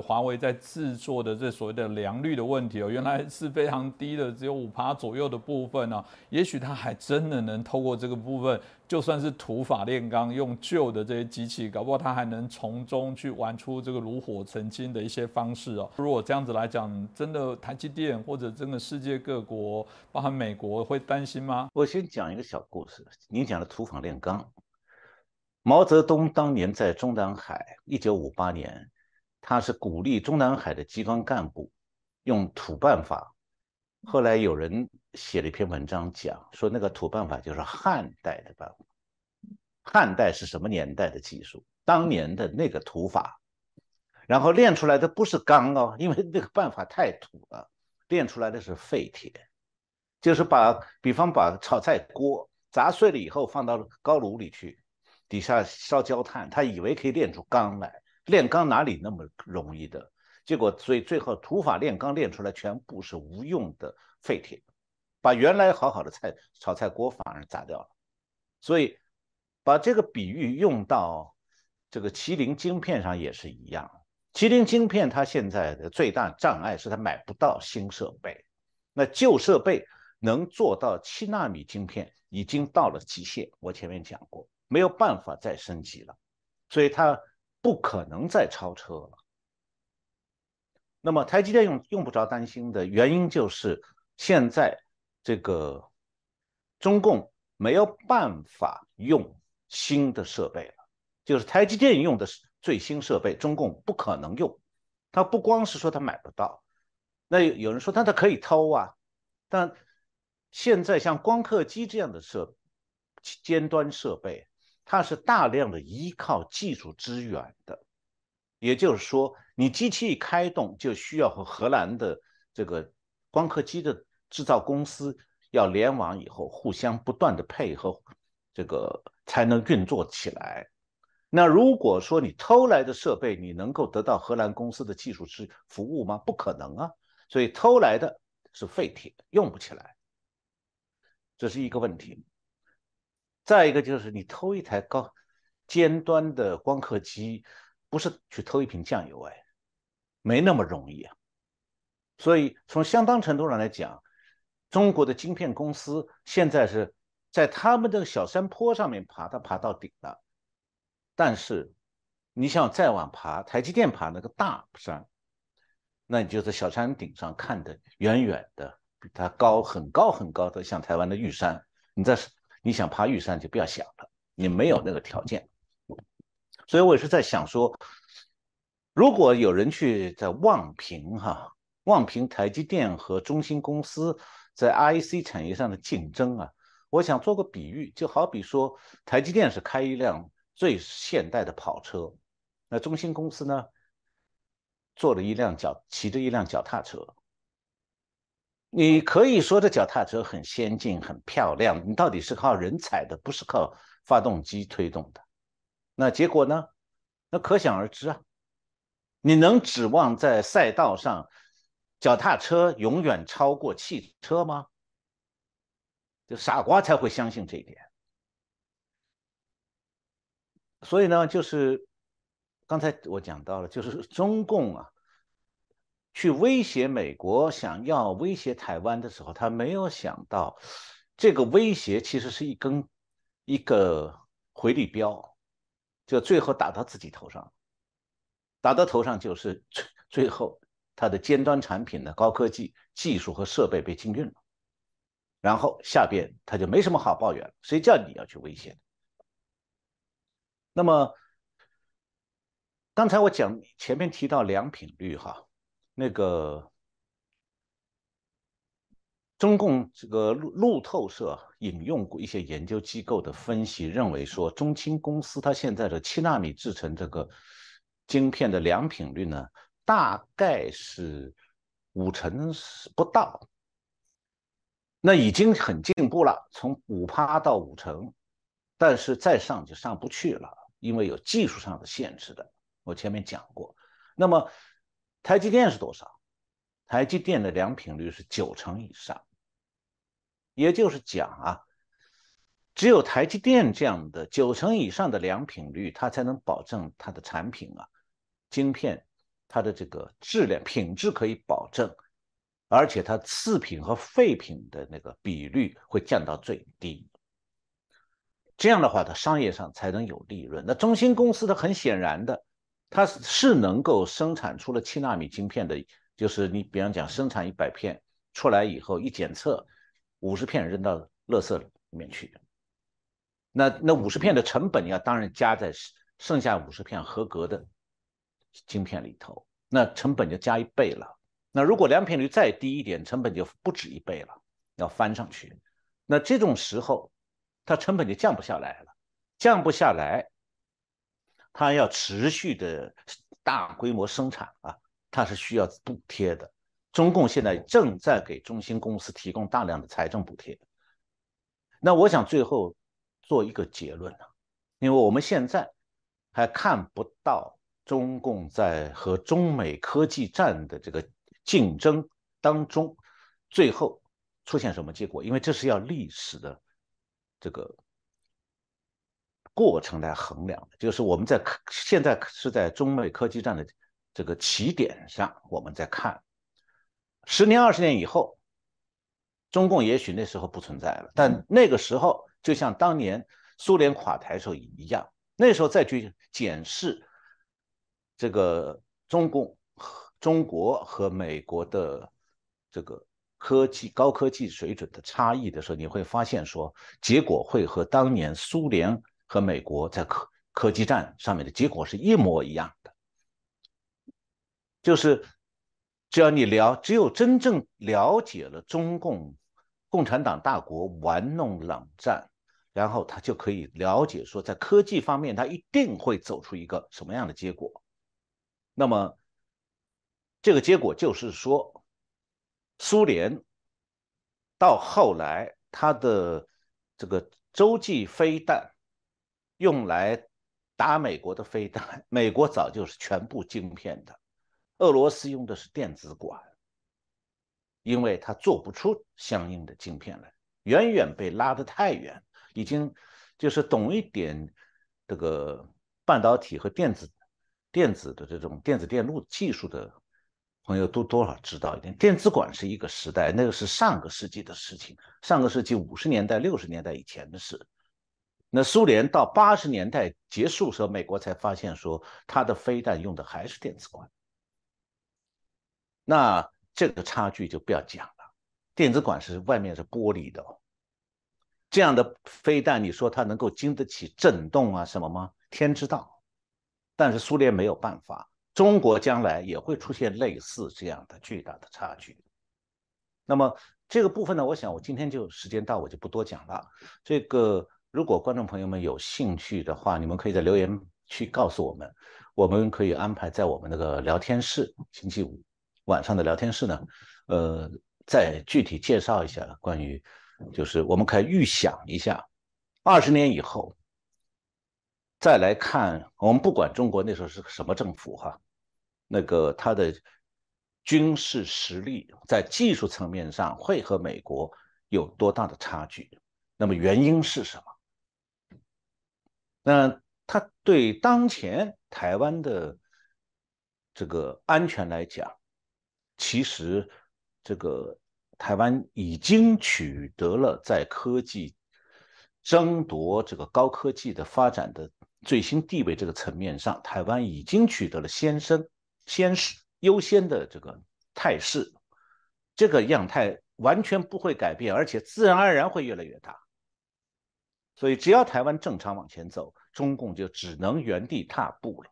华为在制作的这所谓的良率的问题哦，原来是非常低的，只有五趴左右的部分呢。也许它还真的能透过这个部分，就算是土法炼钢，用旧的这些机器，搞不好它还能从中去玩出这个炉火纯青的一些方式哦。如果这样子来讲，真的台积电或者真的世界各国，包含美国，会担心吗？我先讲一个小故事。你讲的土法炼钢，毛泽东当年在中南海，一九五八年。他是鼓励中南海的机关干部用土办法，后来有人写了一篇文章讲说那个土办法就是汉代的办法。汉代是什么年代的技术？当年的那个土法，然后炼出来的不是钢哦，因为那个办法太土了，炼出来的是废铁，就是把比方把炒菜锅砸碎了以后放到高炉里去，底下烧焦炭，他以为可以炼出钢来。炼钢哪里那么容易的？结果，所以最后土法炼钢炼出来全部是无用的废铁，把原来好好的菜炒菜锅反而砸掉了。所以，把这个比喻用到这个麒麟晶片上也是一样。麒麟晶片它现在的最大障碍是它买不到新设备，那旧设备能做到七纳米晶片已经到了极限。我前面讲过，没有办法再升级了，所以它。不可能再超车了。那么台积电用用不着担心的原因就是，现在这个中共没有办法用新的设备了，就是台积电用的是最新设备，中共不可能用。他不光是说他买不到，那有人说他他可以偷啊，但现在像光刻机这样的设尖端设备。它是大量的依靠技术支援的，也就是说，你机器一开动，就需要和荷兰的这个光刻机的制造公司要联网以后，互相不断的配合，这个才能运作起来。那如果说你偷来的设备，你能够得到荷兰公司的技术支服务吗？不可能啊！所以偷来的是废铁，用不起来，这是一个问题。再一个就是你偷一台高尖端的光刻机，不是去偷一瓶酱油哎，没那么容易啊。所以从相当程度上来讲，中国的晶片公司现在是在他们的小山坡上面爬，它爬到顶了。但是你想再往爬，台积电爬那个大山，那你就在小山顶上看的远远的，比它高很高很高的，像台湾的玉山，你在。你想爬玉山就不要想了，你没有那个条件。所以我也是在想说，如果有人去在望平哈，望平台积电和中芯公司在 IC 产业上的竞争啊，我想做个比喻，就好比说台积电是开一辆最现代的跑车，那中芯公司呢，坐了一辆脚，骑着一辆脚踏车。你可以说这脚踏车很先进、很漂亮，你到底是靠人踩的，不是靠发动机推动的。那结果呢？那可想而知啊！你能指望在赛道上，脚踏车永远超过汽车吗？就傻瓜才会相信这一点。所以呢，就是刚才我讲到了，就是中共啊。去威胁美国，想要威胁台湾的时候，他没有想到，这个威胁其实是一根一个回力镖，就最后打到自己头上，打到头上就是最最后他的尖端产品的高科技技术和设备被禁运了，然后下边他就没什么好抱怨了，谁叫你要去威胁？那么刚才我讲前面提到良品率哈。那个中共这个路路透社引用过一些研究机构的分析，认为说中芯公司它现在的七纳米制成这个晶片的良品率呢，大概是五成不到，那已经很进步了，从五趴到五成，但是再上就上不去了，因为有技术上的限制的。我前面讲过，那么。台积电是多少？台积电的良品率是九成以上，也就是讲啊，只有台积电这样的九成以上的良品率，它才能保证它的产品啊，晶片它的这个质量品质可以保证，而且它次品和废品的那个比率会降到最低。这样的话，它商业上才能有利润。那中芯公司的很显然的，它是能够生产出了七纳米晶片的，就是你比方讲生产一百片出来以后，一检测五十片扔到垃圾里面去。那那五十片的成本要当然加在剩下五十片合格的晶片里头，那成本就加一倍了。那如果良品率再低一点，成本就不止一倍了，要翻上去。那这种时候，它成本就降不下来了，降不下来，它要持续的大规模生产啊，它是需要补贴的。中共现在正在给中兴公司提供大量的财政补贴。那我想最后。做一个结论呢，因为我们现在还看不到中共在和中美科技战的这个竞争当中，最后出现什么结果，因为这是要历史的这个过程来衡量的。就是我们在现在是在中美科技战的这个起点上，我们在看十年、二十年以后，中共也许那时候不存在了，但那个时候。就像当年苏联垮台时候一样，那时候再去检视这个中共、中国和美国的这个科技、高科技水准的差异的时候，你会发现说，结果会和当年苏联和美国在科科技战上面的结果是一模一样的。就是只要你了，只有真正了解了中共共产党大国玩弄冷战。然后他就可以了解说，在科技方面，他一定会走出一个什么样的结果。那么，这个结果就是说，苏联到后来，他的这个洲际飞弹用来打美国的飞弹，美国早就是全部晶片的，俄罗斯用的是电子管，因为它做不出相应的晶片来，远远被拉得太远。已经就是懂一点这个半导体和电子电子的这种电子电路技术的朋友都多少知道一点。电子管是一个时代，那个是上个世纪的事情，上个世纪五十年代、六十年代以前的事。那苏联到八十年代结束时候，美国才发现说它的飞弹用的还是电子管。那这个差距就不要讲了，电子管是外面是玻璃的。这样的飞弹，你说它能够经得起震动啊什么吗？天知道。但是苏联没有办法，中国将来也会出现类似这样的巨大的差距。那么这个部分呢，我想我今天就时间到，我就不多讲了。这个如果观众朋友们有兴趣的话，你们可以在留言区告诉我们，我们可以安排在我们那个聊天室，星期五晚上的聊天室呢，呃，再具体介绍一下关于。就是我们可以预想一下，二十年以后再来看，我们不管中国那时候是个什么政府哈，那个它的军事实力在技术层面上会和美国有多大的差距？那么原因是什么？那它对当前台湾的这个安全来讲，其实这个。台湾已经取得了在科技争夺这个高科技的发展的最新地位这个层面上，台湾已经取得了先声先势优先的这个态势，这个样态完全不会改变，而且自然而然会越来越大。所以，只要台湾正常往前走，中共就只能原地踏步了。